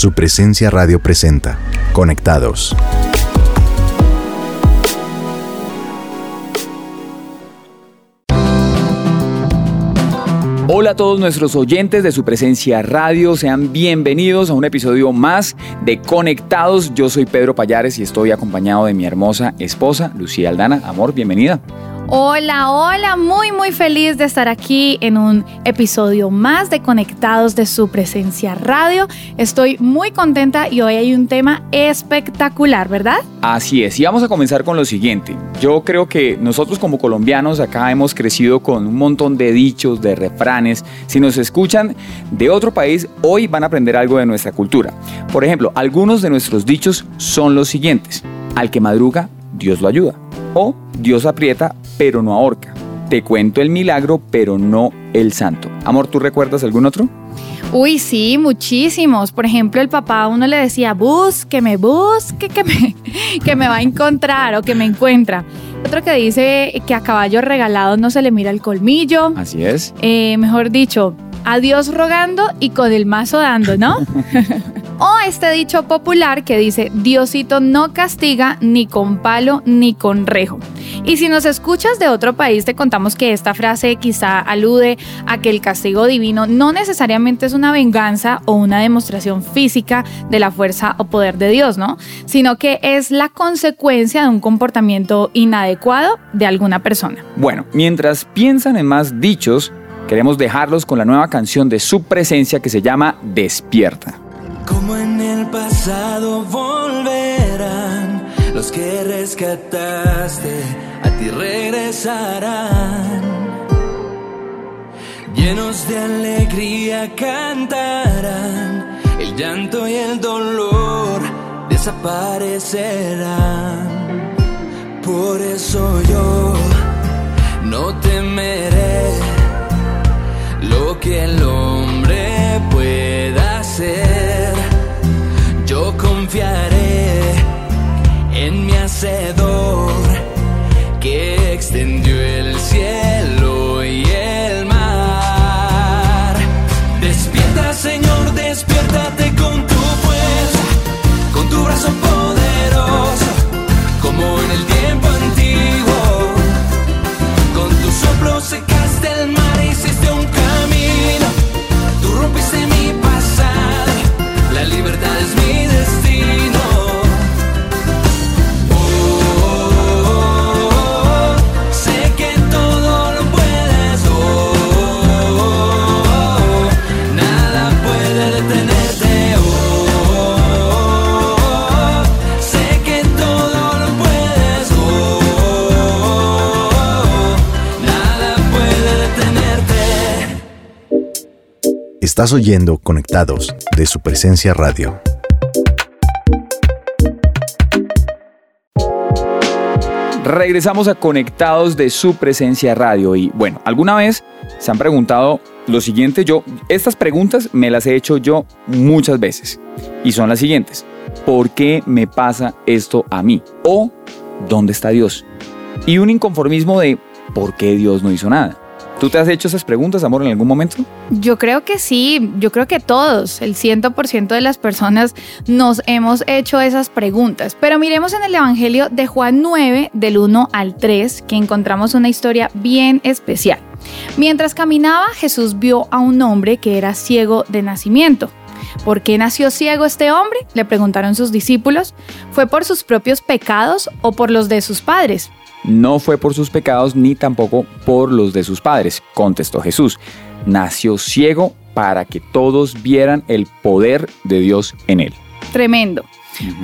Su presencia radio presenta. Conectados. Hola a todos nuestros oyentes de su presencia radio, sean bienvenidos a un episodio más de Conectados. Yo soy Pedro Payares y estoy acompañado de mi hermosa esposa, Lucía Aldana. Amor, bienvenida. Hola, hola, muy muy feliz de estar aquí en un episodio más de Conectados de su presencia radio. Estoy muy contenta y hoy hay un tema espectacular, ¿verdad? Así es, y vamos a comenzar con lo siguiente. Yo creo que nosotros como colombianos acá hemos crecido con un montón de dichos, de refranes. Si nos escuchan de otro país, hoy van a aprender algo de nuestra cultura. Por ejemplo, algunos de nuestros dichos son los siguientes. Al que madruga, Dios lo ayuda. O Dios aprieta, pero no ahorca. Te cuento el milagro, pero no el santo. Amor, ¿tú recuerdas algún otro? Uy, sí, muchísimos. Por ejemplo, el papá a uno le decía, búsqueme, busque, que me, que me va a encontrar o que me encuentra. Otro que dice que a caballo regalado no se le mira el colmillo. Así es. Eh, mejor dicho, a Dios rogando y con el mazo dando, ¿no? o este dicho popular que dice, Diosito no castiga ni con palo ni con rejo. Y si nos escuchas de otro país, te contamos que esta frase quizá alude a que el castigo divino no necesariamente es una venganza o una demostración física de la fuerza o poder de Dios, ¿no? Sino que es la consecuencia de un comportamiento inadecuado de alguna persona. Bueno, mientras piensan en más dichos, queremos dejarlos con la nueva canción de su presencia que se llama Despierta. Como en el pasado volverán los que rescataste, a ti regresarán. Llenos de alegría cantarán, el llanto y el dolor desaparecerán. Por eso yo no temeré que el hombre pueda hacer. Yo confiaré en mi hacedor Estás oyendo Conectados de su presencia radio. Regresamos a Conectados de su presencia radio y bueno, alguna vez se han preguntado lo siguiente, yo estas preguntas me las he hecho yo muchas veces y son las siguientes. ¿Por qué me pasa esto a mí? O ¿dónde está Dios? Y un inconformismo de ¿por qué Dios no hizo nada? ¿Tú te has hecho esas preguntas, amor, en algún momento? Yo creo que sí, yo creo que todos, el 100% de las personas nos hemos hecho esas preguntas. Pero miremos en el Evangelio de Juan 9, del 1 al 3, que encontramos una historia bien especial. Mientras caminaba, Jesús vio a un hombre que era ciego de nacimiento. ¿Por qué nació ciego este hombre? Le preguntaron sus discípulos. ¿Fue por sus propios pecados o por los de sus padres? No fue por sus pecados ni tampoco por los de sus padres, contestó Jesús. Nació ciego para que todos vieran el poder de Dios en él. Tremendo.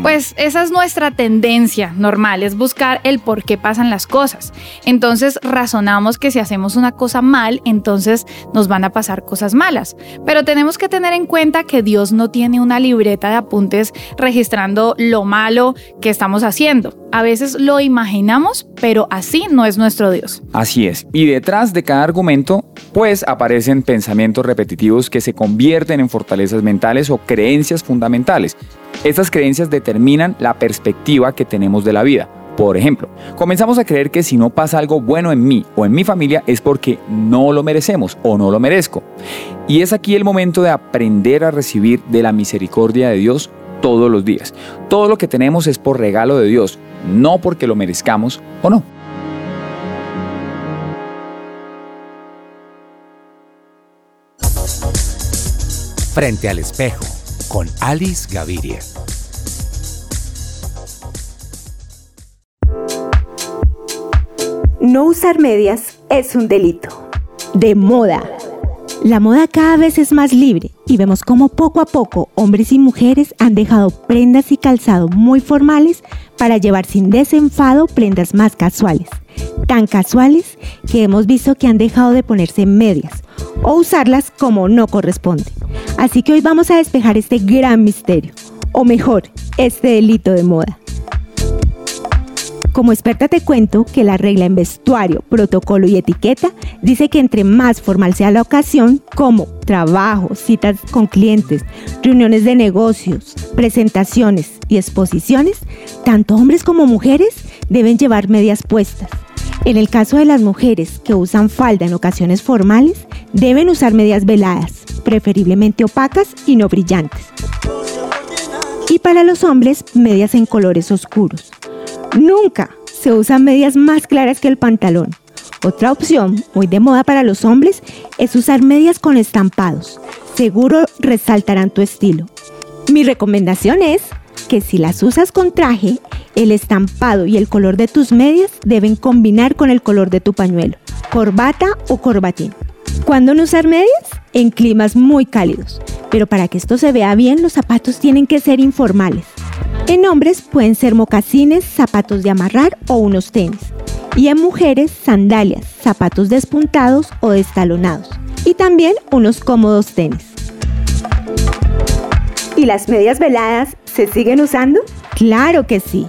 Pues esa es nuestra tendencia normal, es buscar el por qué pasan las cosas. Entonces razonamos que si hacemos una cosa mal, entonces nos van a pasar cosas malas. Pero tenemos que tener en cuenta que Dios no tiene una libreta de apuntes registrando lo malo que estamos haciendo. A veces lo imaginamos, pero así no es nuestro Dios. Así es. Y detrás de cada argumento, pues aparecen pensamientos repetitivos que se convierten en fortalezas mentales o creencias fundamentales. Estas creencias determinan la perspectiva que tenemos de la vida. Por ejemplo, comenzamos a creer que si no pasa algo bueno en mí o en mi familia es porque no lo merecemos o no lo merezco. Y es aquí el momento de aprender a recibir de la misericordia de Dios todos los días. Todo lo que tenemos es por regalo de Dios, no porque lo merezcamos o no. Frente al espejo, con Alice Gaviria. No usar medias es un delito. De moda. La moda cada vez es más libre y vemos cómo poco a poco hombres y mujeres han dejado prendas y calzado muy formales para llevar sin desenfado prendas más casuales. Tan casuales que hemos visto que han dejado de ponerse medias o usarlas como no corresponde. Así que hoy vamos a despejar este gran misterio, o mejor, este delito de moda. Como experta te cuento que la regla en vestuario, protocolo y etiqueta dice que entre más formal sea la ocasión, como trabajo, citas con clientes, reuniones de negocios, presentaciones y exposiciones, tanto hombres como mujeres deben llevar medias puestas. En el caso de las mujeres que usan falda en ocasiones formales, deben usar medias veladas, preferiblemente opacas y no brillantes. Y para los hombres, medias en colores oscuros. Nunca se usan medias más claras que el pantalón. Otra opción, muy de moda para los hombres, es usar medias con estampados. Seguro resaltarán tu estilo. Mi recomendación es que si las usas con traje, el estampado y el color de tus medias deben combinar con el color de tu pañuelo, corbata o corbatín. ¿Cuándo no usar medias? En climas muy cálidos. Pero para que esto se vea bien, los zapatos tienen que ser informales. En hombres pueden ser mocasines, zapatos de amarrar o unos tenis. Y en mujeres, sandalias, zapatos despuntados o destalonados. Y también unos cómodos tenis. ¿Y las medias veladas se siguen usando? Claro que sí.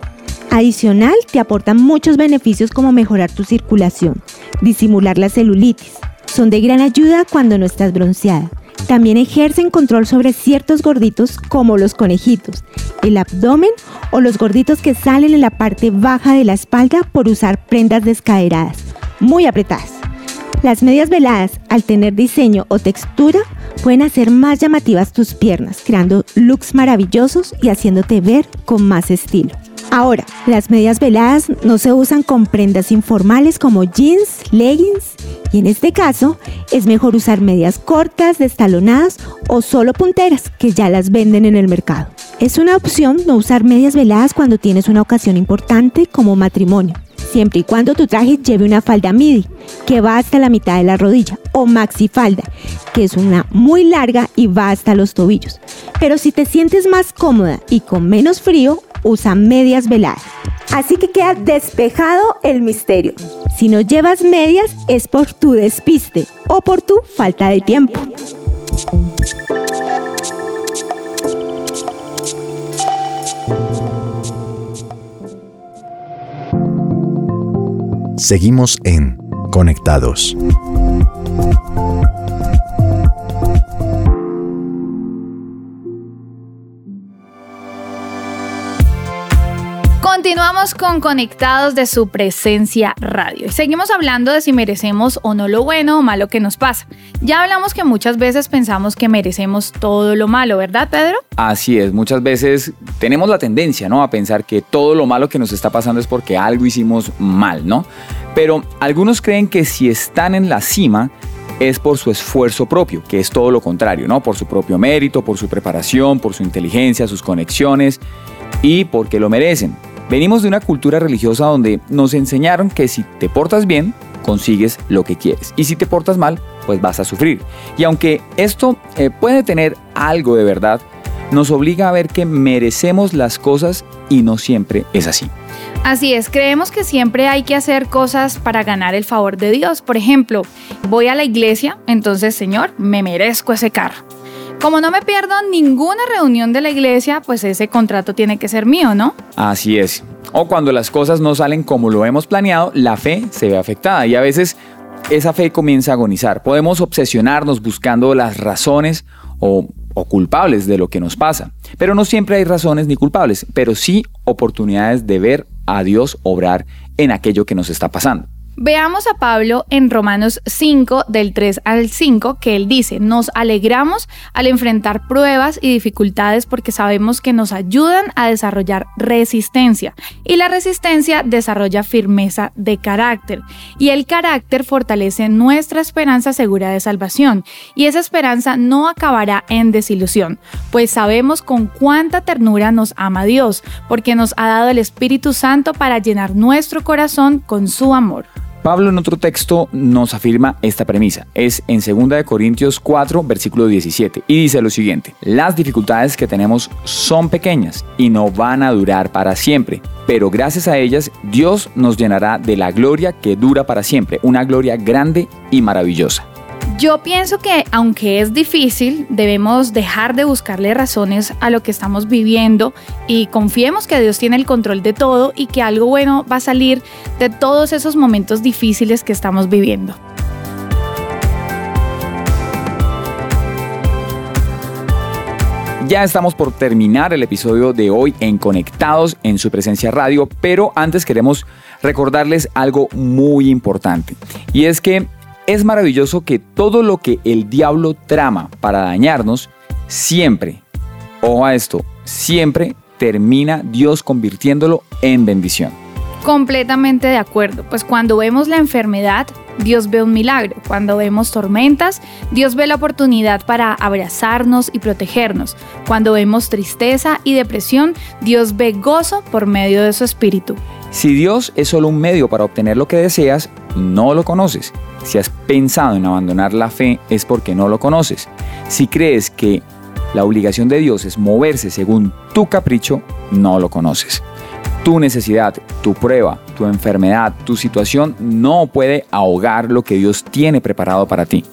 Adicional, te aportan muchos beneficios como mejorar tu circulación, disimular la celulitis. Son de gran ayuda cuando no estás bronceada también ejercen control sobre ciertos gorditos como los conejitos, el abdomen o los gorditos que salen en la parte baja de la espalda por usar prendas descaderadas, muy apretadas. Las medias veladas, al tener diseño o textura, pueden hacer más llamativas tus piernas, creando looks maravillosos y haciéndote ver con más estilo. Ahora, las medias veladas no se usan con prendas informales como jeans, leggings y en este caso es mejor usar medias cortas, destalonadas o solo punteras que ya las venden en el mercado. Es una opción no usar medias veladas cuando tienes una ocasión importante como matrimonio, siempre y cuando tu traje lleve una falda midi que va hasta la mitad de la rodilla o maxi falda que es una muy larga y va hasta los tobillos. Pero si te sientes más cómoda y con menos frío, usa medias veladas. Así que queda despejado el misterio. Si no llevas medias es por tu despiste o por tu falta de tiempo. Seguimos en Conectados. Con Conectados de su presencia radio y seguimos hablando de si merecemos o no lo bueno o malo que nos pasa. Ya hablamos que muchas veces pensamos que merecemos todo lo malo, ¿verdad, Pedro? Así es, muchas veces tenemos la tendencia, ¿no? A pensar que todo lo malo que nos está pasando es porque algo hicimos mal, ¿no? Pero algunos creen que si están en la cima es por su esfuerzo propio, que es todo lo contrario, ¿no? Por su propio mérito, por su preparación, por su inteligencia, sus conexiones y porque lo merecen. Venimos de una cultura religiosa donde nos enseñaron que si te portas bien, consigues lo que quieres. Y si te portas mal, pues vas a sufrir. Y aunque esto eh, puede tener algo de verdad, nos obliga a ver que merecemos las cosas y no siempre es así. Así es, creemos que siempre hay que hacer cosas para ganar el favor de Dios. Por ejemplo, voy a la iglesia, entonces Señor, me merezco ese carro. Como no me pierdo ninguna reunión de la iglesia, pues ese contrato tiene que ser mío, ¿no? Así es. O cuando las cosas no salen como lo hemos planeado, la fe se ve afectada y a veces esa fe comienza a agonizar. Podemos obsesionarnos buscando las razones o, o culpables de lo que nos pasa. Pero no siempre hay razones ni culpables, pero sí oportunidades de ver a Dios obrar en aquello que nos está pasando. Veamos a Pablo en Romanos 5, del 3 al 5, que él dice, nos alegramos al enfrentar pruebas y dificultades porque sabemos que nos ayudan a desarrollar resistencia y la resistencia desarrolla firmeza de carácter y el carácter fortalece nuestra esperanza segura de salvación y esa esperanza no acabará en desilusión, pues sabemos con cuánta ternura nos ama Dios, porque nos ha dado el Espíritu Santo para llenar nuestro corazón con su amor. Pablo en otro texto nos afirma esta premisa. Es en 2 Corintios 4, versículo 17, y dice lo siguiente, las dificultades que tenemos son pequeñas y no van a durar para siempre, pero gracias a ellas Dios nos llenará de la gloria que dura para siempre, una gloria grande y maravillosa. Yo pienso que aunque es difícil, debemos dejar de buscarle razones a lo que estamos viviendo y confiemos que Dios tiene el control de todo y que algo bueno va a salir de todos esos momentos difíciles que estamos viviendo. Ya estamos por terminar el episodio de hoy en Conectados en su presencia radio, pero antes queremos recordarles algo muy importante y es que es maravilloso que todo lo que el diablo trama para dañarnos, siempre, ojo a esto, siempre termina Dios convirtiéndolo en bendición. Completamente de acuerdo, pues cuando vemos la enfermedad, Dios ve un milagro. Cuando vemos tormentas, Dios ve la oportunidad para abrazarnos y protegernos. Cuando vemos tristeza y depresión, Dios ve gozo por medio de su espíritu. Si Dios es solo un medio para obtener lo que deseas, no lo conoces. Si has pensado en abandonar la fe es porque no lo conoces. Si crees que la obligación de Dios es moverse según tu capricho, no lo conoces. Tu necesidad, tu prueba, tu enfermedad, tu situación no puede ahogar lo que Dios tiene preparado para ti.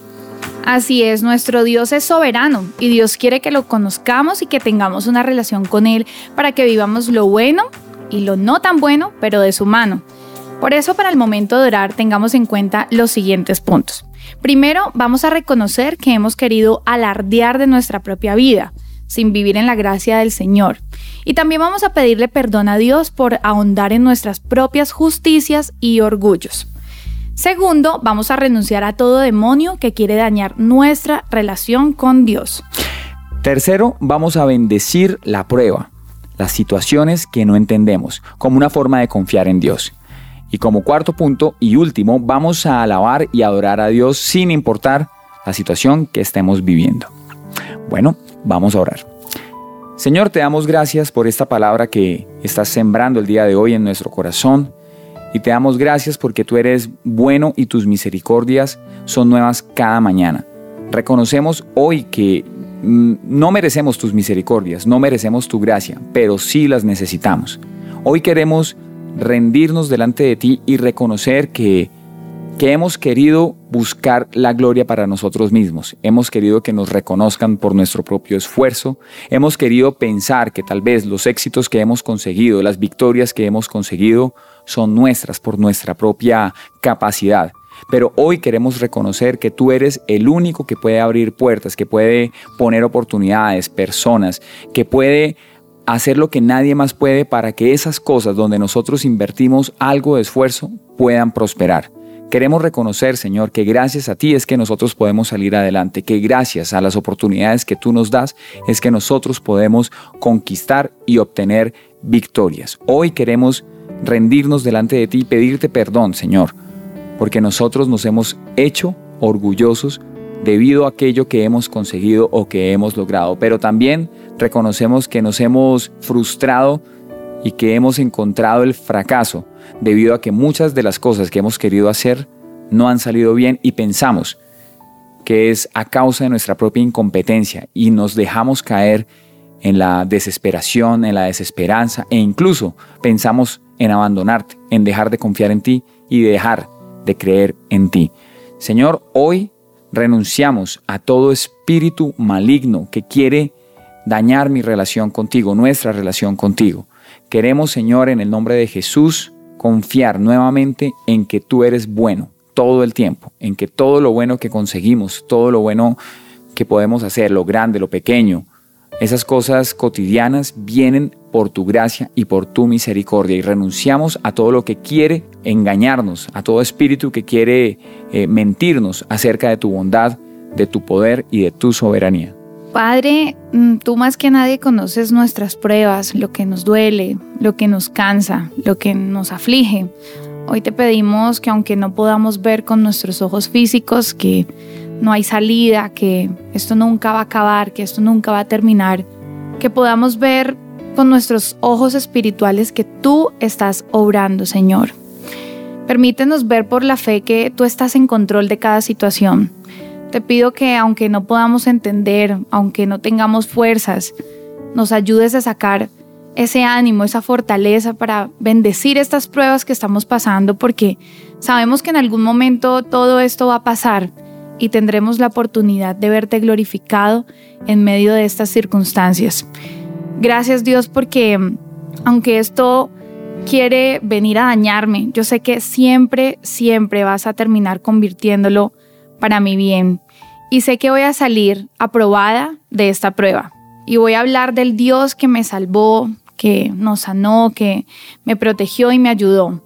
Así es, nuestro Dios es soberano y Dios quiere que lo conozcamos y que tengamos una relación con Él para que vivamos lo bueno y lo no tan bueno, pero de su mano. Por eso para el momento de orar tengamos en cuenta los siguientes puntos. Primero, vamos a reconocer que hemos querido alardear de nuestra propia vida, sin vivir en la gracia del Señor. Y también vamos a pedirle perdón a Dios por ahondar en nuestras propias justicias y orgullos. Segundo, vamos a renunciar a todo demonio que quiere dañar nuestra relación con Dios. Tercero, vamos a bendecir la prueba, las situaciones que no entendemos, como una forma de confiar en Dios. Y como cuarto punto y último, vamos a alabar y adorar a Dios sin importar la situación que estemos viviendo. Bueno, vamos a orar. Señor, te damos gracias por esta palabra que estás sembrando el día de hoy en nuestro corazón. Y te damos gracias porque tú eres bueno y tus misericordias son nuevas cada mañana. Reconocemos hoy que no merecemos tus misericordias, no merecemos tu gracia, pero sí las necesitamos. Hoy queremos rendirnos delante de ti y reconocer que, que hemos querido buscar la gloria para nosotros mismos. Hemos querido que nos reconozcan por nuestro propio esfuerzo. Hemos querido pensar que tal vez los éxitos que hemos conseguido, las victorias que hemos conseguido, son nuestras por nuestra propia capacidad. Pero hoy queremos reconocer que tú eres el único que puede abrir puertas, que puede poner oportunidades, personas, que puede hacer lo que nadie más puede para que esas cosas donde nosotros invertimos algo de esfuerzo puedan prosperar. Queremos reconocer, Señor, que gracias a ti es que nosotros podemos salir adelante, que gracias a las oportunidades que tú nos das es que nosotros podemos conquistar y obtener victorias. Hoy queremos rendirnos delante de ti y pedirte perdón, Señor, porque nosotros nos hemos hecho orgullosos debido a aquello que hemos conseguido o que hemos logrado, pero también reconocemos que nos hemos frustrado y que hemos encontrado el fracaso debido a que muchas de las cosas que hemos querido hacer no han salido bien y pensamos que es a causa de nuestra propia incompetencia y nos dejamos caer en la desesperación, en la desesperanza e incluso pensamos en abandonarte, en dejar de confiar en ti y dejar de creer en ti. Señor, hoy renunciamos a todo espíritu maligno que quiere dañar mi relación contigo, nuestra relación contigo. Queremos, Señor, en el nombre de Jesús, confiar nuevamente en que tú eres bueno todo el tiempo, en que todo lo bueno que conseguimos, todo lo bueno que podemos hacer, lo grande, lo pequeño, esas cosas cotidianas vienen por tu gracia y por tu misericordia y renunciamos a todo lo que quiere engañarnos, a todo espíritu que quiere eh, mentirnos acerca de tu bondad, de tu poder y de tu soberanía. Padre, mm, tú más que nadie conoces nuestras pruebas, lo que nos duele, lo que nos cansa, lo que nos aflige. Hoy te pedimos que aunque no podamos ver con nuestros ojos físicos, que no hay salida, que esto nunca va a acabar, que esto nunca va a terminar, que podamos ver con nuestros ojos espirituales que tú estás obrando, Señor. Permítenos ver por la fe que tú estás en control de cada situación. Te pido que aunque no podamos entender, aunque no tengamos fuerzas, nos ayudes a sacar ese ánimo, esa fortaleza para bendecir estas pruebas que estamos pasando, porque sabemos que en algún momento todo esto va a pasar y tendremos la oportunidad de verte glorificado en medio de estas circunstancias. Gracias Dios porque aunque esto quiere venir a dañarme, yo sé que siempre, siempre vas a terminar convirtiéndolo para mi bien. Y sé que voy a salir aprobada de esta prueba. Y voy a hablar del Dios que me salvó, que nos sanó, que me protegió y me ayudó.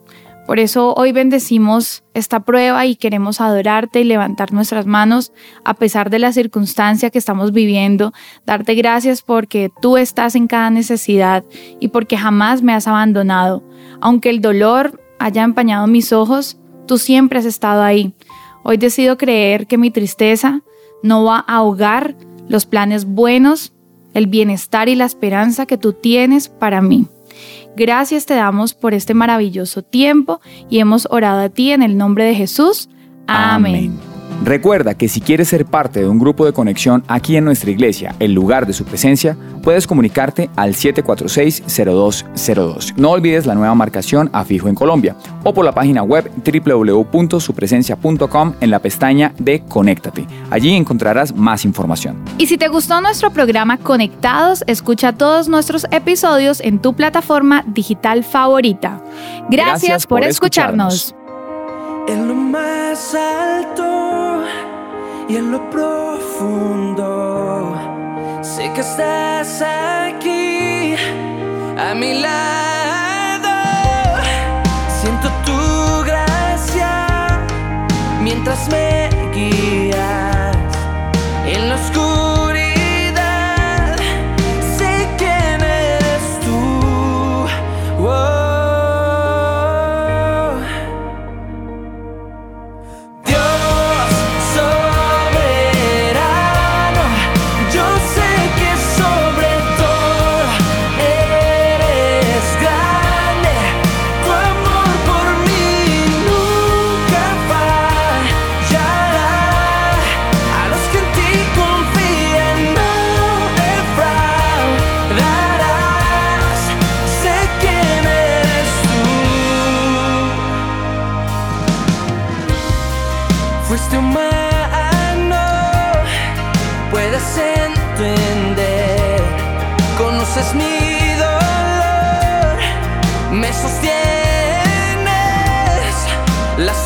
Por eso hoy bendecimos esta prueba y queremos adorarte y levantar nuestras manos a pesar de la circunstancia que estamos viviendo, darte gracias porque tú estás en cada necesidad y porque jamás me has abandonado. Aunque el dolor haya empañado mis ojos, tú siempre has estado ahí. Hoy decido creer que mi tristeza no va a ahogar los planes buenos, el bienestar y la esperanza que tú tienes para mí. Gracias te damos por este maravilloso tiempo y hemos orado a ti en el nombre de Jesús. Amén. Recuerda que si quieres ser parte de un grupo de conexión aquí en nuestra iglesia, el lugar de su presencia, puedes comunicarte al 746-0202. No olvides la nueva marcación a fijo en Colombia o por la página web www.supresencia.com en la pestaña de Conéctate. Allí encontrarás más información. Y si te gustó nuestro programa Conectados, escucha todos nuestros episodios en tu plataforma digital favorita. Gracias, por, escucharnos. En lo más alto y en lo profundo, sé que estás aquí a mi lado. Siento tu gracia mientras me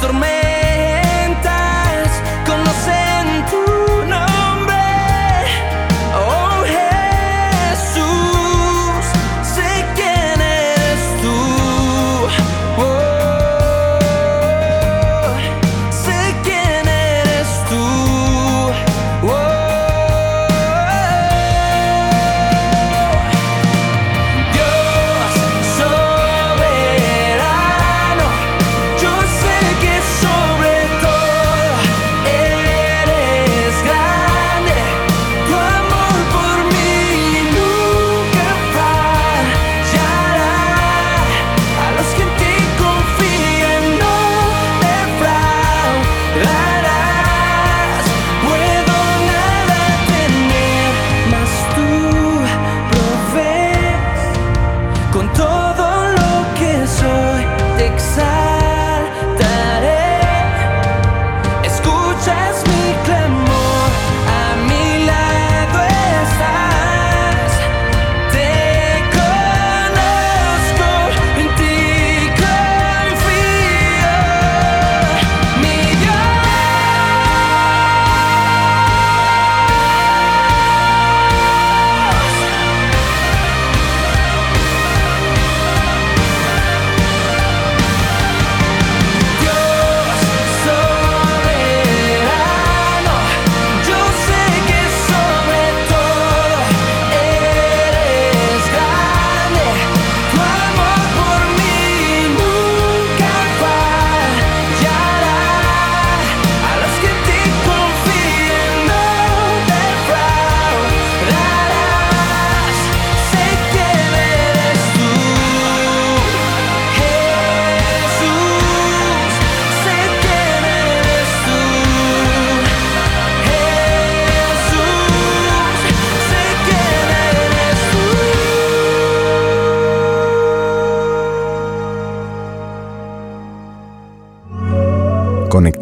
las